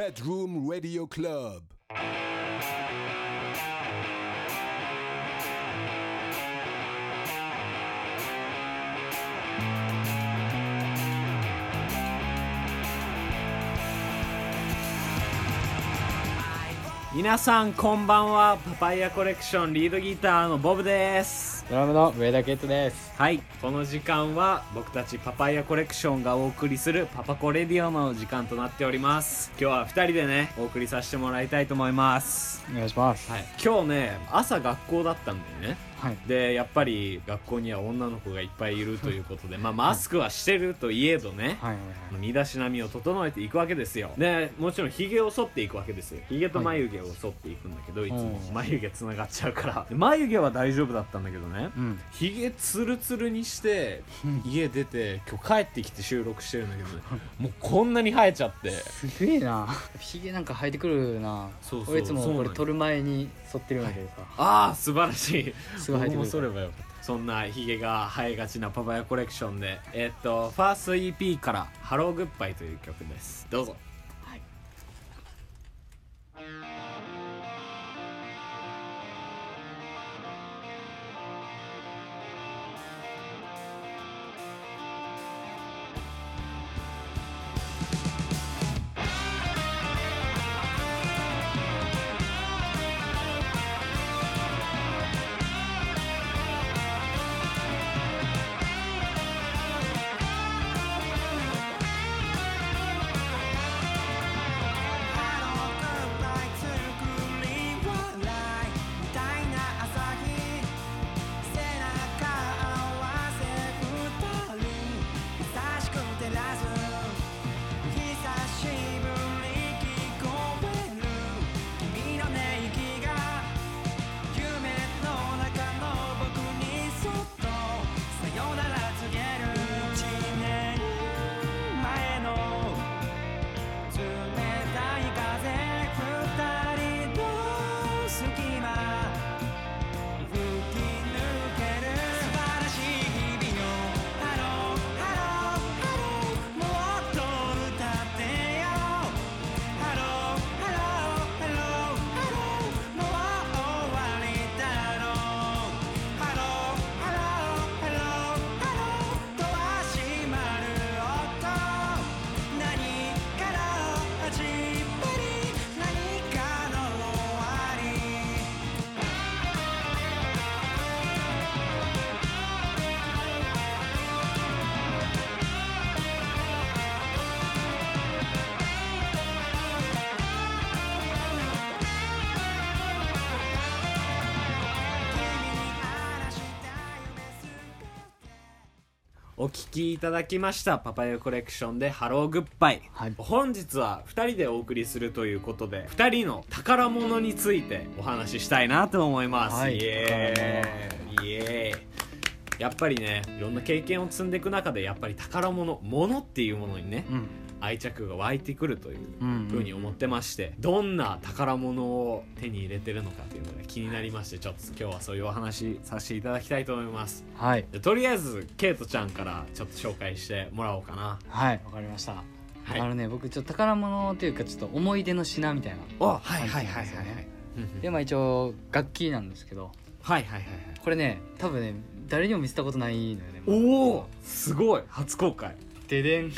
Bedroom Radio Club. 皆さんこんばんはパパイヤコレクションリードギターのボブですドラムの上田圭人です。はい。この時間は僕たちパパイヤコレクションがお送りするパパコレディオの時間となっております。今日は2人でねお送りさせてもらいたいと思います。お願いします。はい。今日ね朝学校だったんだよねはい。でやっぱり学校には女の子がいっぱいいるということでまあマスクはしてるといえどね、はいはい身だしなみを整えていくわけですよ。でもちろんひげを剃っていくわけですよ。ひげと眉毛を剃っていくんだけど、い、つも。うん。眉毛つながっちゃうから。で眉毛は大丈夫だったんだけどね。うん。ひげツルツルにして家出て今日帰ってきて収録してるんだけどね。もうこんなに生えちゃって。すげえな。ひげなんか生えてくるな。そうそう。俺いつもそうなんよこれ撮る前に剃ってるんだけどさ。ああ素晴らしいすぐ生えてくるも剃ればよ。そんなヒゲが生えがちなパパヤコレクションでえっとファースト EP から「ハローグッバイ」という曲です。どうぞ。きいただきましたパパヤコレクションで「ハローグッバイ」はい。本日は2人でお送りするということで2人の宝物についてお話ししたいなと思います、はい。イエーイ。イエーイ。やっぱりねいろんな経験を積んでいく中でやっぱり宝物物っていうものにねうん。愛着が湧いてくるといううんふうに思ってまして、どんな宝物を手に入れてるのかっていうのが気になりましてちょっと今日はそういうお話させていただきたいと思いますはい。でとりあえずケイトちゃんからちょっと紹介してもらおうかなはい。わかりました。はいあのね、僕ちょっと宝物というかちょっと思い出の品みたいな。おはいはいはいはいはいで、まあ一応楽器なんですけど、はいはいはいはいこれね、多分ね、誰にも見せたことないのよね。おおすごい初公開ででん。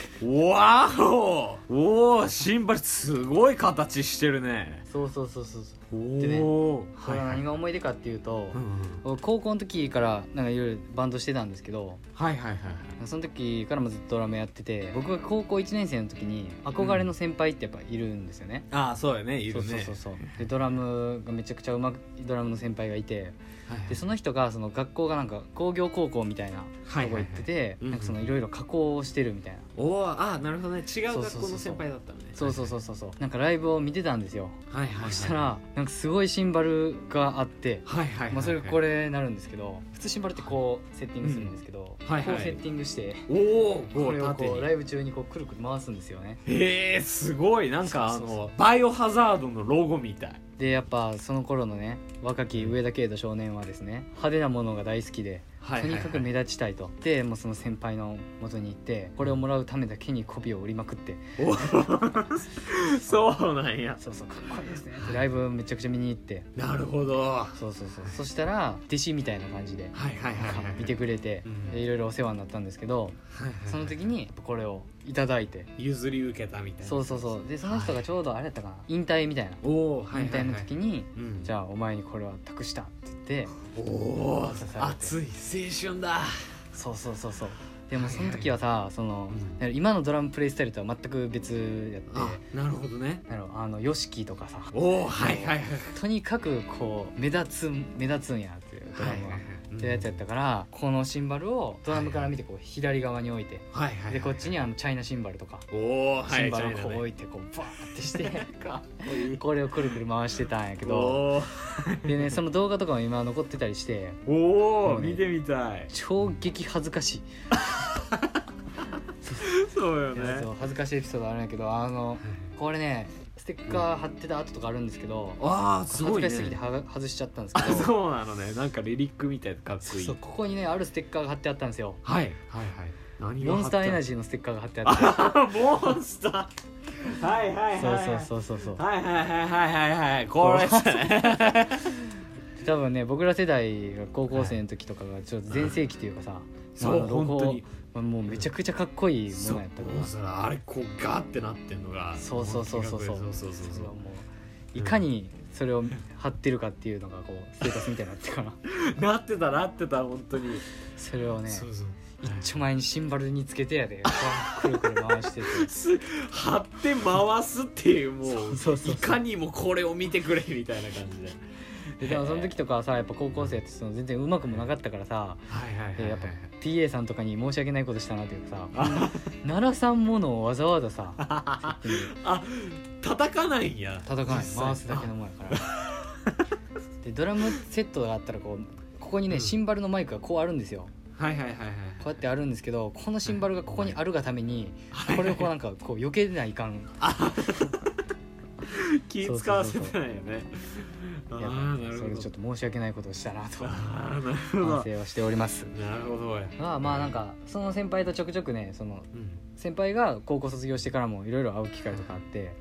わおおおシンバルすごい形してるねそうそうそうそうそう。おでねおこれは何が思い出かっていうとう、んうん僕高校の時からなんかいろいろバンドしてたんですけどはいはいはいはい。その時からもずっとドラムやってて僕が高校1年生の時に憧れの先輩ってやっぱいるんですよね、ああそうやね。いるね。そうそうそうでドラムがめちゃくちゃうまくドラムの先輩がいてはいはい。でその人がその学校がなんか工業高校みたいなとこはいはいはい。行っててうんうんなんかそのいろいろ加工をしてるみたいな。おおああなるほどね。違う学校の先輩だったのね。そうそうそうそうそう。なんかライブを見てたんですよ。はいはいはいそしたらなんかすごいシンバルがあってはいはいまあ、それがこれなるんですけど普通シンバルってこうセッティングするんですけど、うん。はいはい。こうセッティングしておおこれをこうライブ中にこうくるくる回すんですよね。へえすごい。なんかあのバイオハザードのロゴみたいでやっぱその頃のね若き上田圭人少年はですね派手なものが大好きではいはいはい。とにかく目立ちたいと。でもうその先輩の元に行ってこれをもらうためだけに媚びを売りまくって。お そうなんや。そうそうかっこいいですね。ってライブめちゃくちゃ見に行って。なるほど。はそうそうそう。そしたら弟子みたいな感じでいはいはいはい。見てくれてうん。でいろいろお世話になったんですけどはいはいその時にこれをいただいて。譲り受けたみたいな。そうそうそう。でその人がちょうどあれやったかな。引退みたいな。おおはい引退の時にうん。じゃあお前にこれは託したって言っておお熱い青春だ。そうそうそうそう。でもその時はさそのうん。今のドラムプレイスタイルとは全く別やってあなるほどね。あの YOSHIKI とかさ。おおはいはいはい。とにかくこう目立つ目立つんやっていうドラムは。はいはいはいってやつやったからこのシンバルをドラムから見てこう左側に置いてはい。はい。はい。でこっちにあのチャイナシンバルとかおシンバルをこう置いてこうバーってして これをくるくる回してたんやけど。でねその動画とかも今残ってたりしておお見てみたい。超激恥ずかしい。そうよいやそう恥ずかしいエピソードあるんやけどあのこれねステッカー貼ってた跡とかあるんですけどああすごいね。恥ずかしすぎてはが外しちゃったんですけあど。そうなのね。なんかリリックみたいでかっこいい。そうここにねあるステッカーが貼ってあったんですよ。はい。はいはい。何モンスターエナージーのステッカーが貼ってあってあモンスター。はいはいはいそうはい。そうそうそうそうはいはいはいはいはいはい。これ。ですね多分ね僕ら世代が高校生の時とかがちょっと全盛期というかさ、そう本当にまあもうめちゃくちゃかっこいいもそうのやったかモンスターあれこうガーってなってんのがそうそうそうそうそう。そうそうそうらそうもういかにそれを貼ってるかっていうのがこうステータスみたいになってるから なってたなってた本当に。それをねそうそう。一丁前にシンバルにつけてやで。くるくる回してて。す 貼って回すっていうもうそうそうそうそう。いかにもこれを見てくれみたいな感じでででもその時とかはさやっぱ高校生ってその全然うまくもなかったからさはいはいでやっぱ PA さんとかに申し訳ないことしたなというかさ 奈良さんものをわざわざさ あ叩かないんや。叩かない。回すだけのもんやから。でドラムセットがあったらこうここにね、うん。シンバルのマイクがこうあるんですよ。はいはいはいはいこうやってあるんですけどこのシンバルがここにあるがためにはい。これをこうなんかこう避けないかん。気使わせてないよね。あやっそれでちょっと申し訳ないことをしたなと。反ど。省をしております。なるほどまあまあなんかその先輩とちょくちょくねそのうん。先輩が高校卒業してからもいろいろ会う機会とかあって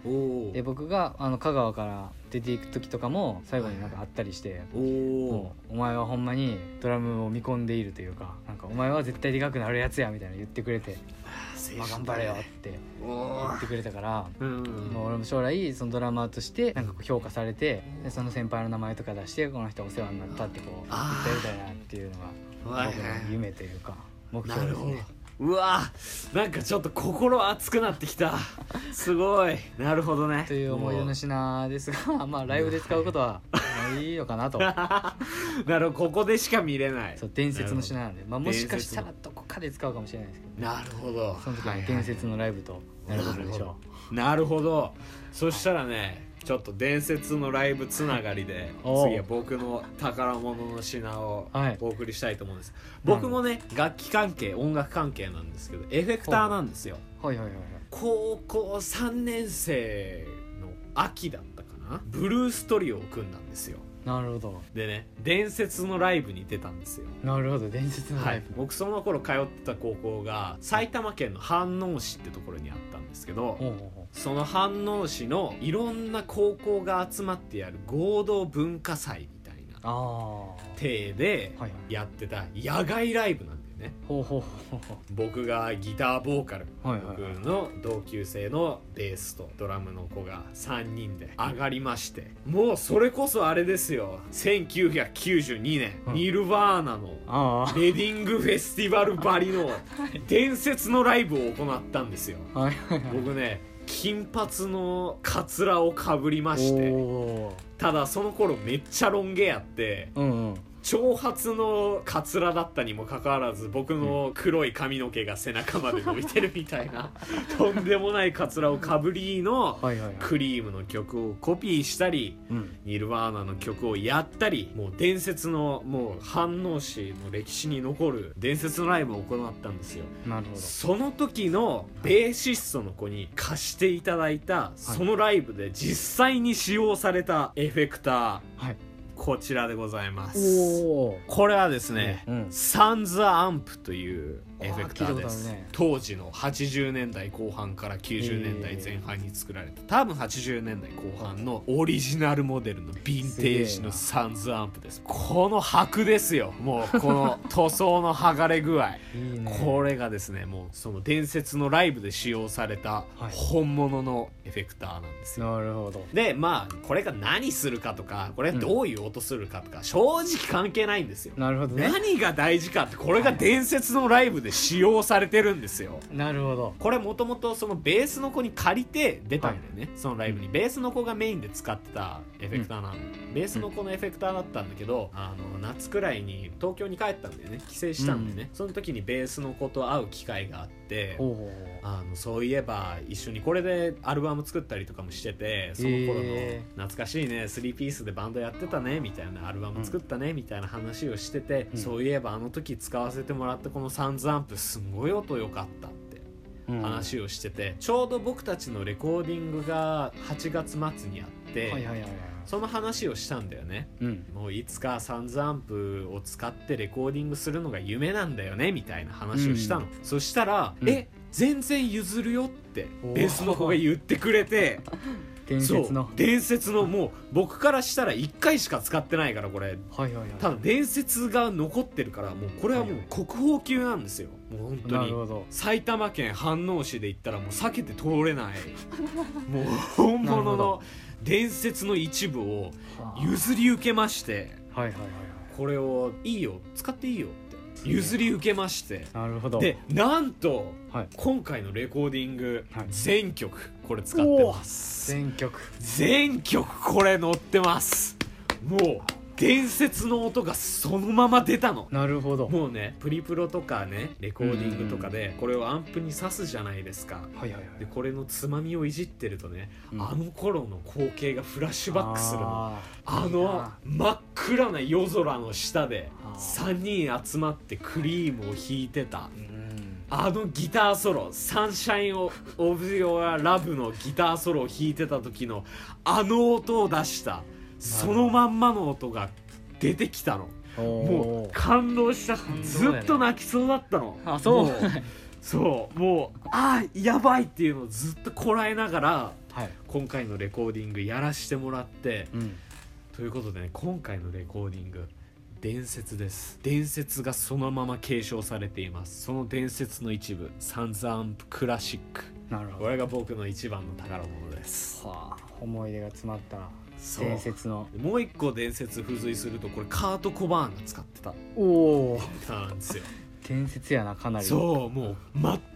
で僕があの香川から出ていく時とかも最後になんか会ったりしておお前はほんまにドラムを見込んでいるというかなんかお前は絶対でかくなるやつやみたいな言ってくれて、まあ、頑張れよってお言ってくれたから、おうんもう俺も将来そのドラマーとしてなんかこう評価されてでその先輩の名前とか出してこの人お世話になったってこう言ってあーやりたいなっていうのがはい僕の夢というか目標ですね。うわなんかちょっと心熱くなってきた。すごい。なるほどね。という思い出の品ですがまあライブで使うことはないのかなと。なるほどここでしか見れない。そう伝説の品なんで、まあ、もしかしたら伝どこかで使うかもしれないですけどなるほど。その時は伝説のライブとなることでしょなるほど。そしたらねちょっと伝説のライブつながりでおう。次は僕の宝物の品をはい。お送りしたいと思うんです、僕もね楽器関係音楽関係なんですけどエフェクターなんですよ。うはいはいはいはい。高校3年生の秋だったかな？ブルーストリオを組んだんですよなるほど。でね伝説のライブに出たんですよ。なるほど伝説のはいライブ、、僕その頃通ってた高校が埼玉県の飯能市ってところにあったんですけどその飯能市のいろんな高校が集まってやる合同文化祭みたいな体でいはい。やってた野外ライブなんだよね。ほうほうほうほ僕がギターボーカル。うはいはい。僕の同級生のベースとドラムの子が3人で上がりまして。もうそれこそあれですよ。1992年、うんニルバーナのあレディングフェスティバルばりの伝説のライブを行ったんですよ。あはいはいはい。僕ね金髪のカツラをかぶりまして。おー。ただその頃めっちゃロン毛やって。うんうん長髪のカツラだったにもかかわらず僕の黒い髪の毛が背中まで伸びてるみたいな とんでもないカツラをかぶりのクリームの曲をコピーしたりうん。ニルバーナの曲をやったりもう伝説のもう飯能市の歴史に残る伝説のライブを行ったんですよ。なるほど。その時のベーシストの子に貸していただいたそのライブで実際に使用されたエフェクター。はいこちらでございます。これはですね、うん。サンズアンプというエフェクターです、ね。当時の80年代後半から90年代前半に作られた多分80年代後半のオリジナルモデルのヴィンテージのサンズアンプです。この箔ですよ。もうこの塗装の剥がれ具合。いいね。これがですねもうその伝説のライブで使用されたはい。本物のエフェクターなんですよ、なるほど。でまあこれが何するかとかこれどういう音するかとか、正直関係ないんですよ。なるほどね。何が大事かってこれが伝説のライブで使用されてるんですよ。なるほど。これもともとそのベースの子に借りて出たんだよね、そのライブに。ベースの子がメインで使ってたエフェクターなの、ベースの子のエフェクターだったんだけど、あの夏くらいに東京に帰ったんだよね。帰省したんでね、その時にベースの子と会う機会があってあのそういえば一緒にこれでアルバム作ったりとかもしててその頃のへ懐かしいね3ピースでバンドやってたねみたいなアルバム作ったねみたいな話をしてて、うん。そういえばあの時使わせてもらったこのサンズアンプすんごい音良かったってうん。話をしてて、ちょうど僕たちのレコーディングが8月末にあって、はいはいはいはい。その話をしたんだよね。うん。もういつかサンズアンプを使ってレコーディングするのが夢なんだよねみたいな話をしたの、そしたら「うん。え全然譲るよ」ってベー。スの子が言ってくれて 伝説の。そう伝説のもう僕からしたら1回しか使ってないからこれ。はいはいはい。ただ伝説が残ってるからもうこれはもう国宝級なんですよ。もう本当に。なるほど。埼玉県飯能市で言ったらもう避けて通れない。もう本なるほど。物の伝説の一部をはあ。譲り受けまして。はいはいはいこれをいいよ使っていいよって。譲り受けまして。なるほど。でなんとはい。今回のレコーディングはい。全曲これ使ってます。全曲。全曲これ載ってます。もう伝説の音がそのまま出たの。なるほど。もうねプリプロとかねレコーディングとかでこれをアンプに挿すじゃないですか。はいはいはい。でこれのつまみをいじってるとね、うん。あの頃の光景がフラッシュバックするの。あのな。真っ暗な夜空の下であ3人集まってクリームを弾いてた。ーうんあのギターソロ「サンシャイン・オブ・ヨア・ラブ」のギターソロを弾いてた時のあの音を出したそのまんまの音が出てきたの。もう感動したず。っと泣きそうだったの。あそう。もそう。もうあーやばいっていうのをずっとこらえながらはい。今回のレコーディングやらしてもらってうん。ということでね今回のレコーディング伝説です。伝説がそのまま継承されています。その伝説の一部サンズアンプクラシック。なるほど。これが僕の一番の宝物です。はあ思い出が詰まったそう。伝説の。もう一個伝説付随するとこれカート・コバーンが使ってた。おお歌なんですよ。伝説やなかなり。そうもう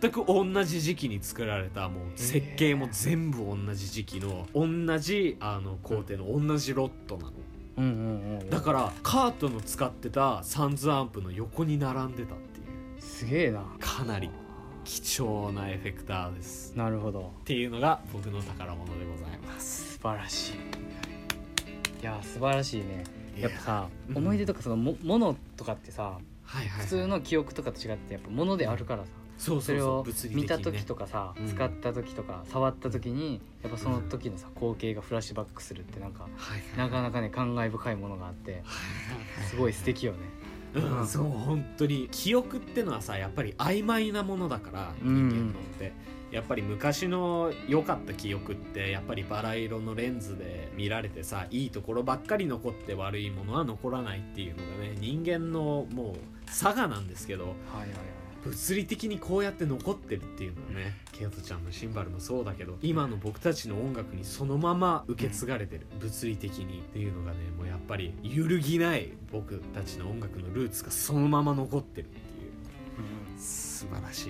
全く同じ時期に作られたもう設計も全部同じ時期の同じあの工程の同じロットなのうんうんうんうん。だからカートの使ってたサンズアンプの横に並んでたっていう。すげえな。かなり貴重なエフェクターです。なるほど。っていうのが僕の宝物でございます。素晴らしい。いや素晴らしいね。や。っぱさうん。思い出とかそのもものとかってさはいはい、はい、普通の記憶とかと違ってやっぱものであるからさ。そうそうそうそれを見た時とかさうん。使った時とか触った時にやっぱその時のさ光景がフラッシュバックするってなんかなかなかね感慨深いものがあってすごい素敵よね。うん、うん。そう本当に記憶ってのはさやっぱり曖昧なものだからうん。人間のって、やっぱり昔の良かった記憶ってやっぱりバラ色のレンズで見られてさいいところばっかり残って悪いものは残らないっていうのがね人間のもう差がなんですけどはいはいはい物理的にこうやって残ってるっていうのはねケイトちゃんのシンバルもそうだけど今の僕たちの音楽にそのまま受け継がれてる、物理的にっていうのがねもうやっぱり揺るぎない僕たちの音楽のルーツがそのまま残ってるっていう。素晴らし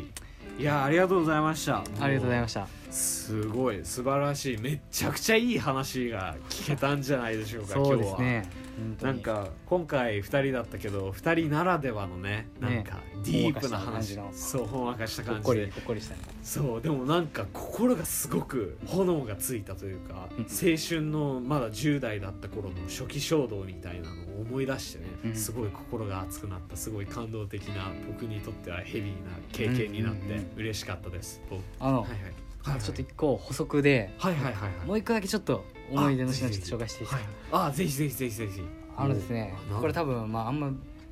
い。いやありがとうございました。ありがとうございましたすごい。素晴らしい。めっちゃくちゃいい話が聞けたんじゃないでしょうかそうです今日は。ねなんか今回2人だったけど2人ならではのねなんかディープな話、ほんわかした感じの。そうほんわかした感じで。ほっこりしたね。そうでもなんか心がすごく炎がついたというかうん。青春のまだ10代だった頃の初期衝動みたいなのを思い出してね、うん。すごい心が熱くなったすごい感動的な僕にとってはヘビーな経験になってうんうんうん。嬉しかったです、僕。あの、はいはいはいちょっと一個補足ではいはいはいはい。もう一個だけちょっと思い出の品ちょっと紹介していいですか、はい、あぜひぜひぜひぜひ。あのですねこれ多分まああんま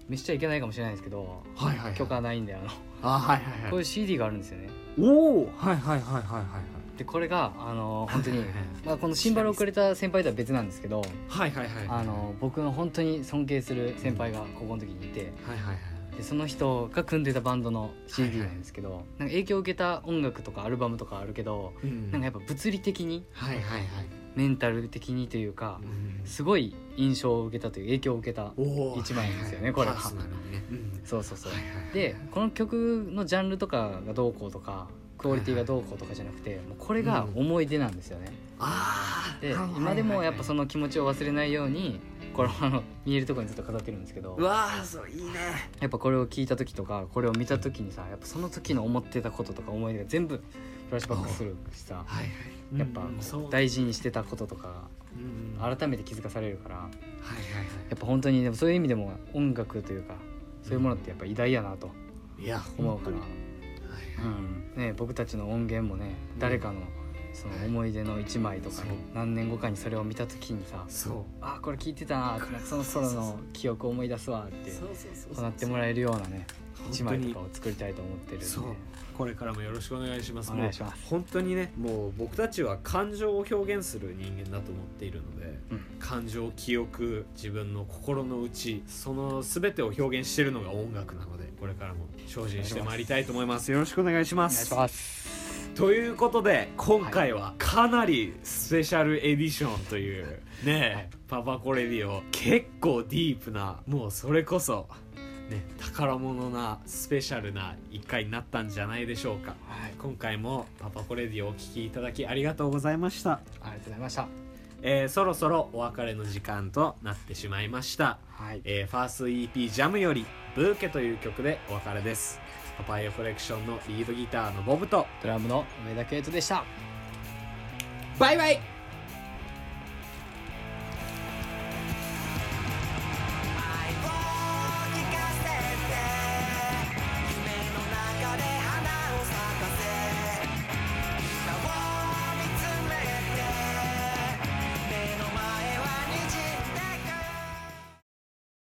見しちゃいけないかもしれないですけどはいはいはい許可ないんであの。あはいはいこういう CD があるんですよね。おおはいはいはいはいはいはい。でこれがあの本当にはいはいはい。まあこのシンバルをくれた先輩とは別なんですけどはいはいはいあの僕の本当に尊敬する先輩が高校の時にいてはいはいはいでその人が組んでたバンドの CD はいはい。なんですけど、なんか影響を受けた音楽とかアルバムとかあるけど、うん。なんかやっぱ物理的にはいはいはい。メンタル的にというかうん。すごい印象を受けたという影響を受けた一枚なんですよねはいはい。これがパーソナルにね。うん。そうそうそう。はいはいはい。でこの曲のジャンルとかがどうこうとかクオリティがどうこうとかじゃなくてもうこれが思い出なんですよね、であー。はいはいはい。今でもやっぱその気持ちを忘れないようにこれあの見えるところにずっと飾ってるんですけどうわーそういいね。やっぱこれを聞いた時とかこれを見た時にさやっぱその時の思ってたこととか思い出が全部フラッシュバックするしさはいはい。やっぱ大事にしてたこととかうんはい改めて気づかされるからやはいはいっぱ本当にでもそういう意味でも音楽というかそういうものってやっぱ偉大やなといや思うから、はい。うん。ね、僕たちの音源もね誰かのその思い出の一枚とかそう。何年後かにそれを見た時にさそう。あこれ聞いてたなってその頃の記憶を思い出すわってそうそうそうこうなってもらえるようなね一枚とかを作りたいと思ってるんで。そう。これからもよろしくお願いします。お願いします。本当にねもう僕たちは感情を表現する人間だと思っているのでうん。感情記憶自分の心の内その全てを表現してるのが音楽なのでこれからも精進してまいりたいと思います。よろしくお願いします。お願いしますということで今回はかなりスペシャルエディションというね、パパコレディオ結構ディープなもうそれこそね宝物なスペシャルな一回になったんじゃないでしょうか。はい。今回もパパコレディオをお聞きいただきありがとうございました、ありがとうございました。えーそろそろお別れの時間となってしまいました。はい。えーファースト EP ジャムより「ブーケ」という曲でお別れですパパイヤコレクションのリードギターのボブとドラムの上田圭人でした。バイバイ